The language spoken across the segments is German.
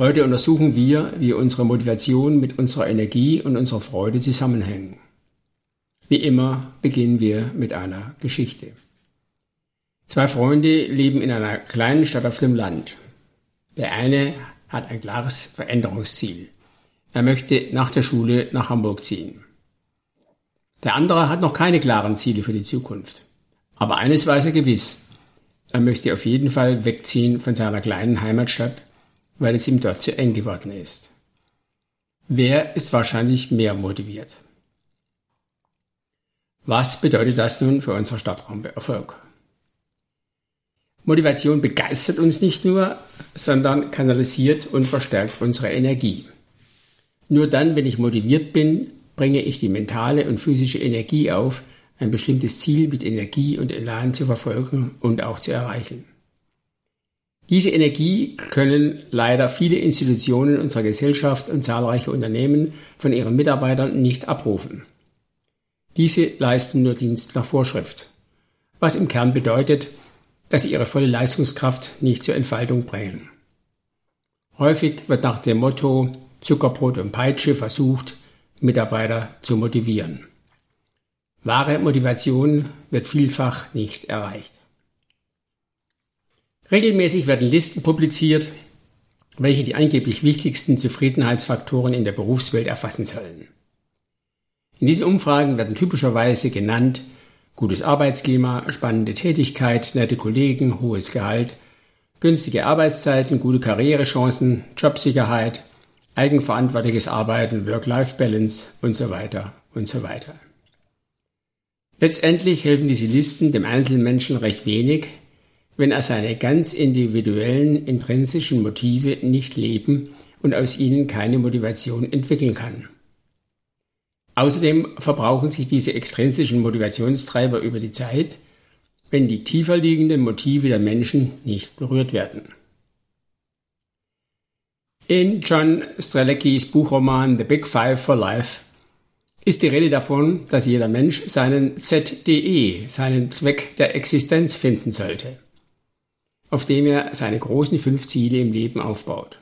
Heute untersuchen wir, wie unsere Motivation mit unserer Energie und unserer Freude zusammenhängen. Wie immer beginnen wir mit einer Geschichte. Zwei Freunde leben in einer kleinen Stadt auf dem Land. Der eine hat ein klares Veränderungsziel. Er möchte nach der Schule nach Hamburg ziehen. Der andere hat noch keine klaren Ziele für die Zukunft. Aber eines weiß er gewiss. Er möchte auf jeden Fall wegziehen von seiner kleinen Heimatstadt weil es ihm dort zu eng geworden ist. Wer ist wahrscheinlich mehr motiviert? Was bedeutet das nun für unser Stadtraumerfolg? Motivation begeistert uns nicht nur, sondern kanalisiert und verstärkt unsere Energie. Nur dann, wenn ich motiviert bin, bringe ich die mentale und physische Energie auf, ein bestimmtes Ziel mit Energie und Elan zu verfolgen und auch zu erreichen. Diese Energie können leider viele Institutionen unserer Gesellschaft und zahlreiche Unternehmen von ihren Mitarbeitern nicht abrufen. Diese leisten nur Dienst nach Vorschrift, was im Kern bedeutet, dass sie ihre volle Leistungskraft nicht zur Entfaltung bringen. Häufig wird nach dem Motto Zuckerbrot und Peitsche versucht, Mitarbeiter zu motivieren. Wahre Motivation wird vielfach nicht erreicht. Regelmäßig werden Listen publiziert, welche die angeblich wichtigsten Zufriedenheitsfaktoren in der Berufswelt erfassen sollen. In diesen Umfragen werden typischerweise genannt gutes Arbeitsklima, spannende Tätigkeit, nette Kollegen, hohes Gehalt, günstige Arbeitszeiten, gute Karrierechancen, Jobsicherheit, eigenverantwortliches Arbeiten, Work-Life-Balance und so weiter und so weiter. Letztendlich helfen diese Listen dem einzelnen Menschen recht wenig, wenn er seine ganz individuellen intrinsischen Motive nicht leben und aus ihnen keine Motivation entwickeln kann. Außerdem verbrauchen sich diese extrinsischen Motivationstreiber über die Zeit, wenn die tiefer liegenden Motive der Menschen nicht berührt werden. In John Streleckis Buchroman The Big Five for Life ist die Rede davon, dass jeder Mensch seinen ZDE, seinen Zweck der Existenz finden sollte auf dem er seine großen fünf Ziele im Leben aufbaut.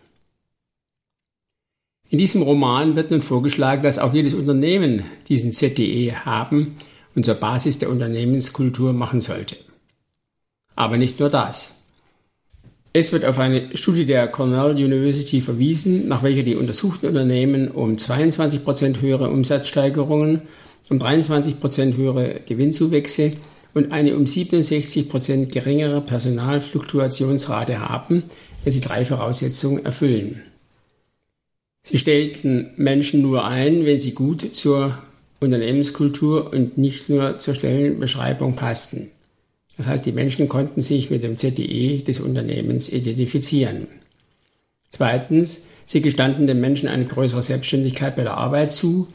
In diesem Roman wird nun vorgeschlagen, dass auch jedes Unternehmen diesen ZDE haben und zur Basis der Unternehmenskultur machen sollte. Aber nicht nur das. Es wird auf eine Studie der Cornell University verwiesen, nach welcher die untersuchten Unternehmen um 22% höhere Umsatzsteigerungen, um 23% höhere Gewinnzuwächse und eine um 67 Prozent geringere Personalfluktuationsrate haben, wenn sie drei Voraussetzungen erfüllen. Sie stellten Menschen nur ein, wenn sie gut zur Unternehmenskultur und nicht nur zur Stellenbeschreibung passten. Das heißt, die Menschen konnten sich mit dem ZDE des Unternehmens identifizieren. Zweitens, sie gestanden den Menschen eine größere Selbstständigkeit bei der Arbeit zu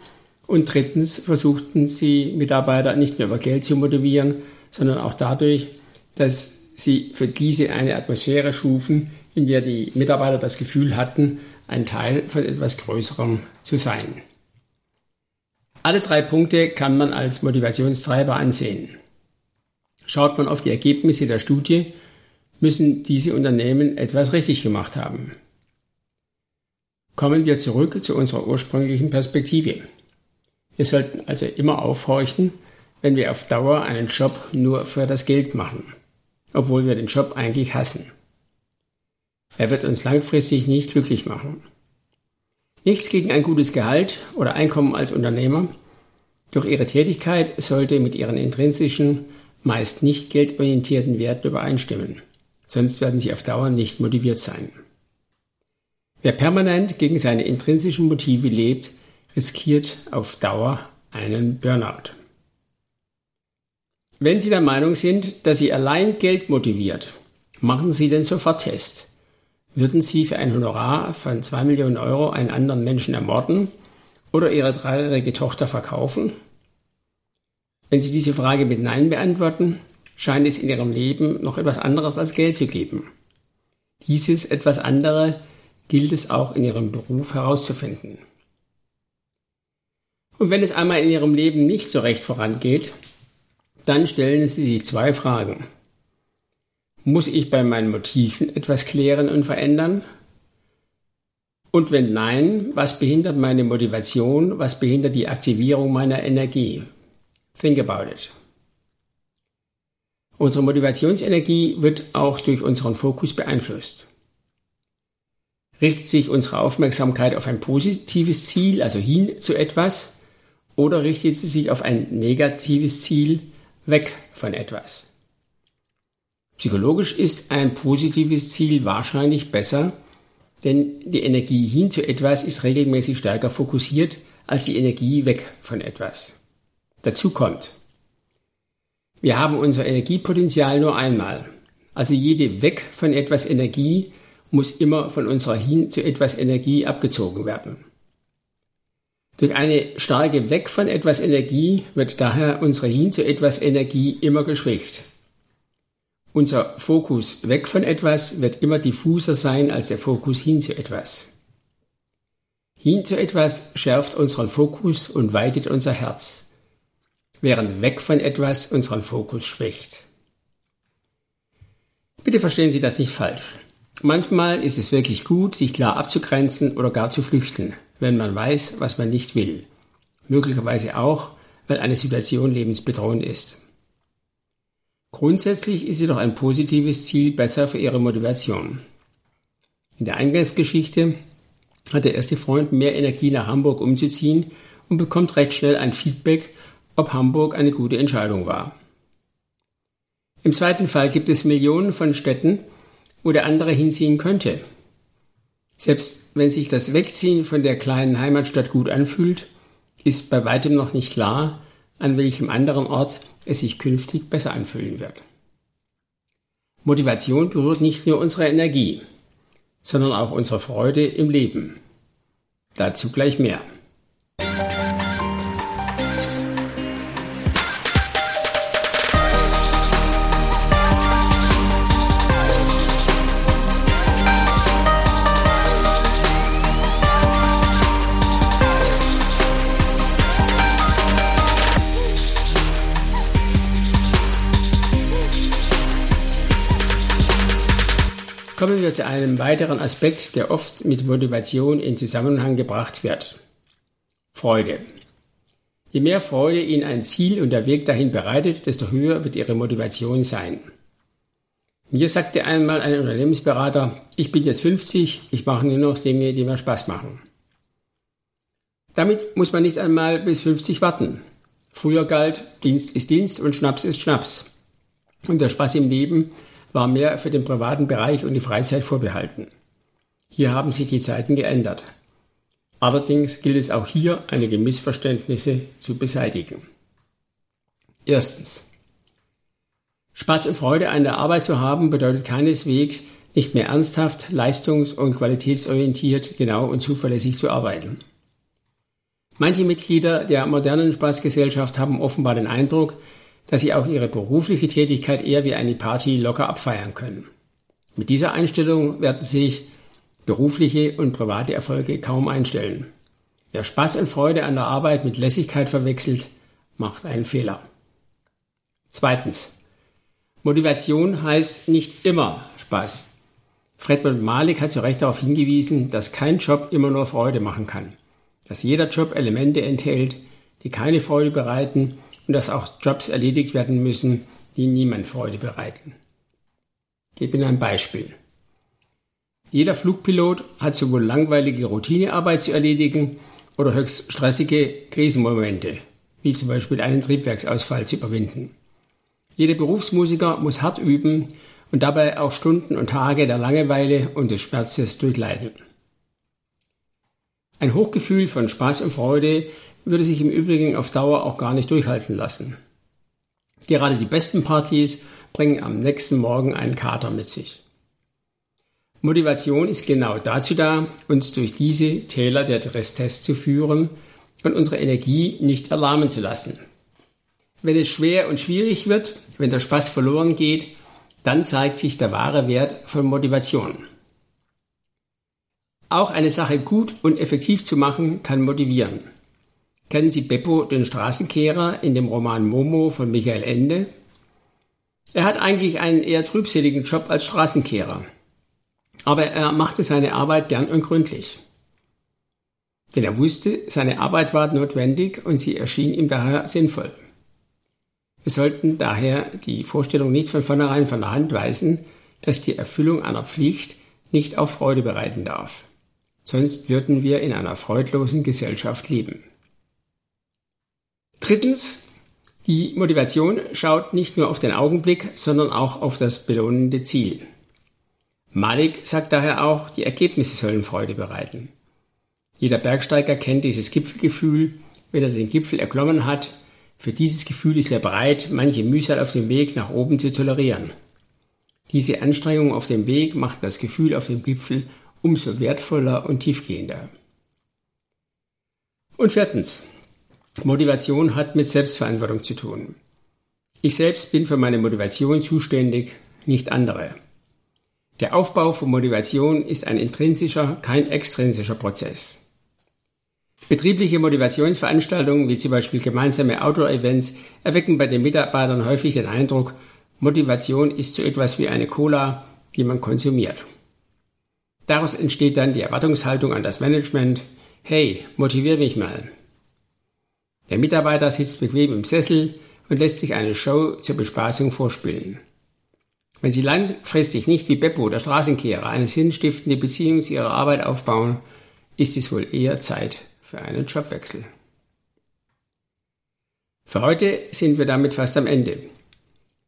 und drittens versuchten sie Mitarbeiter nicht nur über Geld zu motivieren, sondern auch dadurch, dass sie für diese eine Atmosphäre schufen, in der die Mitarbeiter das Gefühl hatten, ein Teil von etwas Größerem zu sein. Alle drei Punkte kann man als Motivationstreiber ansehen. Schaut man auf die Ergebnisse der Studie, müssen diese Unternehmen etwas richtig gemacht haben. Kommen wir zurück zu unserer ursprünglichen Perspektive. Wir sollten also immer aufhorchen, wenn wir auf Dauer einen Job nur für das Geld machen, obwohl wir den Job eigentlich hassen. Er wird uns langfristig nicht glücklich machen. Nichts gegen ein gutes Gehalt oder Einkommen als Unternehmer, doch Ihre Tätigkeit sollte mit Ihren intrinsischen, meist nicht geldorientierten Werten übereinstimmen, sonst werden Sie auf Dauer nicht motiviert sein. Wer permanent gegen seine intrinsischen Motive lebt, riskiert auf Dauer einen Burnout. Wenn Sie der Meinung sind, dass Sie allein Geld motiviert, machen Sie den Soforttest. Würden Sie für ein Honorar von 2 Millionen Euro einen anderen Menschen ermorden oder Ihre dreijährige Tochter verkaufen? Wenn Sie diese Frage mit Nein beantworten, scheint es in Ihrem Leben noch etwas anderes als Geld zu geben. Dieses etwas andere gilt es auch in Ihrem Beruf herauszufinden. Und wenn es einmal in Ihrem Leben nicht so recht vorangeht, dann stellen Sie sich zwei Fragen. Muss ich bei meinen Motiven etwas klären und verändern? Und wenn nein, was behindert meine Motivation, was behindert die Aktivierung meiner Energie? Think about it. Unsere Motivationsenergie wird auch durch unseren Fokus beeinflusst. Richtet sich unsere Aufmerksamkeit auf ein positives Ziel, also hin zu etwas, oder richtet sie sich auf ein negatives Ziel, weg von etwas? Psychologisch ist ein positives Ziel wahrscheinlich besser, denn die Energie hin zu etwas ist regelmäßig stärker fokussiert als die Energie weg von etwas. Dazu kommt, wir haben unser Energiepotenzial nur einmal. Also jede weg von etwas Energie muss immer von unserer hin zu etwas Energie abgezogen werden. Durch eine starke weg von etwas Energie wird daher unsere hin zu etwas Energie immer geschwächt. Unser Fokus weg von etwas wird immer diffuser sein als der Fokus hin zu etwas. Hin zu etwas schärft unseren Fokus und weitet unser Herz, während weg von etwas unseren Fokus schwächt. Bitte verstehen Sie das nicht falsch. Manchmal ist es wirklich gut, sich klar abzugrenzen oder gar zu flüchten, wenn man weiß, was man nicht will. Möglicherweise auch, weil eine Situation lebensbedrohend ist. Grundsätzlich ist jedoch ein positives Ziel besser für ihre Motivation. In der Eingangsgeschichte hat der erste Freund mehr Energie nach Hamburg umzuziehen und bekommt recht schnell ein Feedback, ob Hamburg eine gute Entscheidung war. Im zweiten Fall gibt es Millionen von Städten, wo der andere hinziehen könnte. Selbst wenn sich das Wegziehen von der kleinen Heimatstadt gut anfühlt, ist bei weitem noch nicht klar, an welchem anderen Ort es sich künftig besser anfühlen wird. Motivation berührt nicht nur unsere Energie, sondern auch unsere Freude im Leben. Dazu gleich mehr. Wir zu einem weiteren Aspekt, der oft mit Motivation in Zusammenhang gebracht wird. Freude. Je mehr Freude Ihnen ein Ziel und der Weg dahin bereitet, desto höher wird Ihre Motivation sein. Mir sagte einmal ein Unternehmensberater, ich bin jetzt 50, ich mache nur noch Dinge, die mir Spaß machen. Damit muss man nicht einmal bis 50 warten. Früher galt, Dienst ist Dienst und Schnaps ist Schnaps. Und der Spaß im Leben war mehr für den privaten Bereich und die Freizeit vorbehalten. Hier haben sich die Zeiten geändert. Allerdings gilt es auch hier, einige Missverständnisse zu beseitigen. Erstens. Spaß und Freude an der Arbeit zu haben bedeutet keineswegs, nicht mehr ernsthaft, leistungs- und qualitätsorientiert, genau und zuverlässig zu arbeiten. Manche Mitglieder der modernen Spaßgesellschaft haben offenbar den Eindruck, dass sie auch ihre berufliche Tätigkeit eher wie eine Party locker abfeiern können. Mit dieser Einstellung werden sich berufliche und private Erfolge kaum einstellen. Wer Spaß und Freude an der Arbeit mit Lässigkeit verwechselt, macht einen Fehler. Zweitens. Motivation heißt nicht immer Spaß. Fredmund Malik hat zu Recht darauf hingewiesen, dass kein Job immer nur Freude machen kann. Dass jeder Job Elemente enthält, die keine Freude bereiten und dass auch Jobs erledigt werden müssen, die niemand Freude bereiten. Ich gebe Ihnen ein Beispiel. Jeder Flugpilot hat sowohl langweilige Routinearbeit zu erledigen oder höchst stressige Krisenmomente, wie zum Beispiel einen Triebwerksausfall zu überwinden. Jeder Berufsmusiker muss hart üben und dabei auch Stunden und Tage der Langeweile und des Schmerzes durchleiden. Ein Hochgefühl von Spaß und Freude würde sich im Übrigen auf Dauer auch gar nicht durchhalten lassen. Gerade die besten Partys bringen am nächsten Morgen einen Kater mit sich. Motivation ist genau dazu da, uns durch diese Täler der Stresstests zu führen und unsere Energie nicht erlahmen zu lassen. Wenn es schwer und schwierig wird, wenn der Spaß verloren geht, dann zeigt sich der wahre Wert von Motivation. Auch eine Sache gut und effektiv zu machen, kann motivieren. Kennen Sie Beppo, den Straßenkehrer, in dem Roman Momo von Michael Ende? Er hat eigentlich einen eher trübseligen Job als Straßenkehrer. Aber er machte seine Arbeit gern und gründlich. Denn er wusste, seine Arbeit war notwendig und sie erschien ihm daher sinnvoll. Wir sollten daher die Vorstellung nicht von vornherein von der Hand weisen, dass die Erfüllung einer Pflicht nicht auf Freude bereiten darf sonst würden wir in einer freudlosen Gesellschaft leben. Drittens, die Motivation schaut nicht nur auf den Augenblick, sondern auch auf das belohnende Ziel. Malik sagt daher auch, die Ergebnisse sollen Freude bereiten. Jeder Bergsteiger kennt dieses Gipfelgefühl, wenn er den Gipfel erklommen hat. Für dieses Gefühl ist er bereit, manche Mühsal auf dem Weg nach oben zu tolerieren. Diese Anstrengung auf dem Weg macht das Gefühl auf dem Gipfel umso wertvoller und tiefgehender. Und viertens, Motivation hat mit Selbstverantwortung zu tun. Ich selbst bin für meine Motivation zuständig, nicht andere. Der Aufbau von Motivation ist ein intrinsischer, kein extrinsischer Prozess. Betriebliche Motivationsveranstaltungen wie zum Beispiel gemeinsame Outdoor-Events erwecken bei den Mitarbeitern häufig den Eindruck, Motivation ist so etwas wie eine Cola, die man konsumiert. Daraus entsteht dann die Erwartungshaltung an das Management, hey, motivier mich mal. Der Mitarbeiter sitzt bequem im Sessel und lässt sich eine Show zur Bespaßung vorspielen. Wenn Sie langfristig nicht wie Beppo, der Straßenkehrer, eine sinnstiftende Beziehung zu Ihrer Arbeit aufbauen, ist es wohl eher Zeit für einen Jobwechsel. Für heute sind wir damit fast am Ende.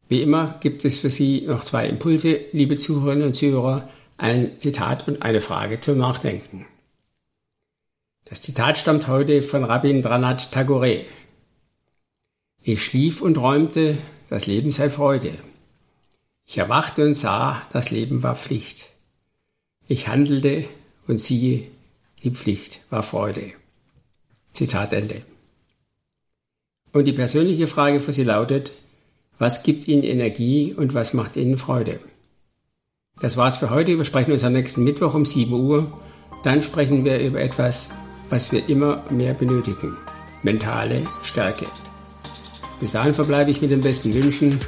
Wie immer gibt es für Sie noch zwei Impulse, liebe Zuhörerinnen und Zuhörer, ein Zitat und eine Frage zum Nachdenken. Das Zitat stammt heute von Rabindranath Tagore. Ich schlief und träumte, das Leben sei Freude. Ich erwachte und sah, das Leben war Pflicht. Ich handelte und siehe, die Pflicht war Freude. Zitat Ende. Und die persönliche Frage für Sie lautet, was gibt Ihnen Energie und was macht Ihnen Freude? Das war's für heute. Wir sprechen uns am nächsten Mittwoch um 7 Uhr. Dann sprechen wir über etwas, was wir immer mehr benötigen. Mentale Stärke. Bis dahin verbleibe ich mit den besten Wünschen.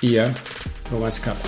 Ihr Thomas Kapp.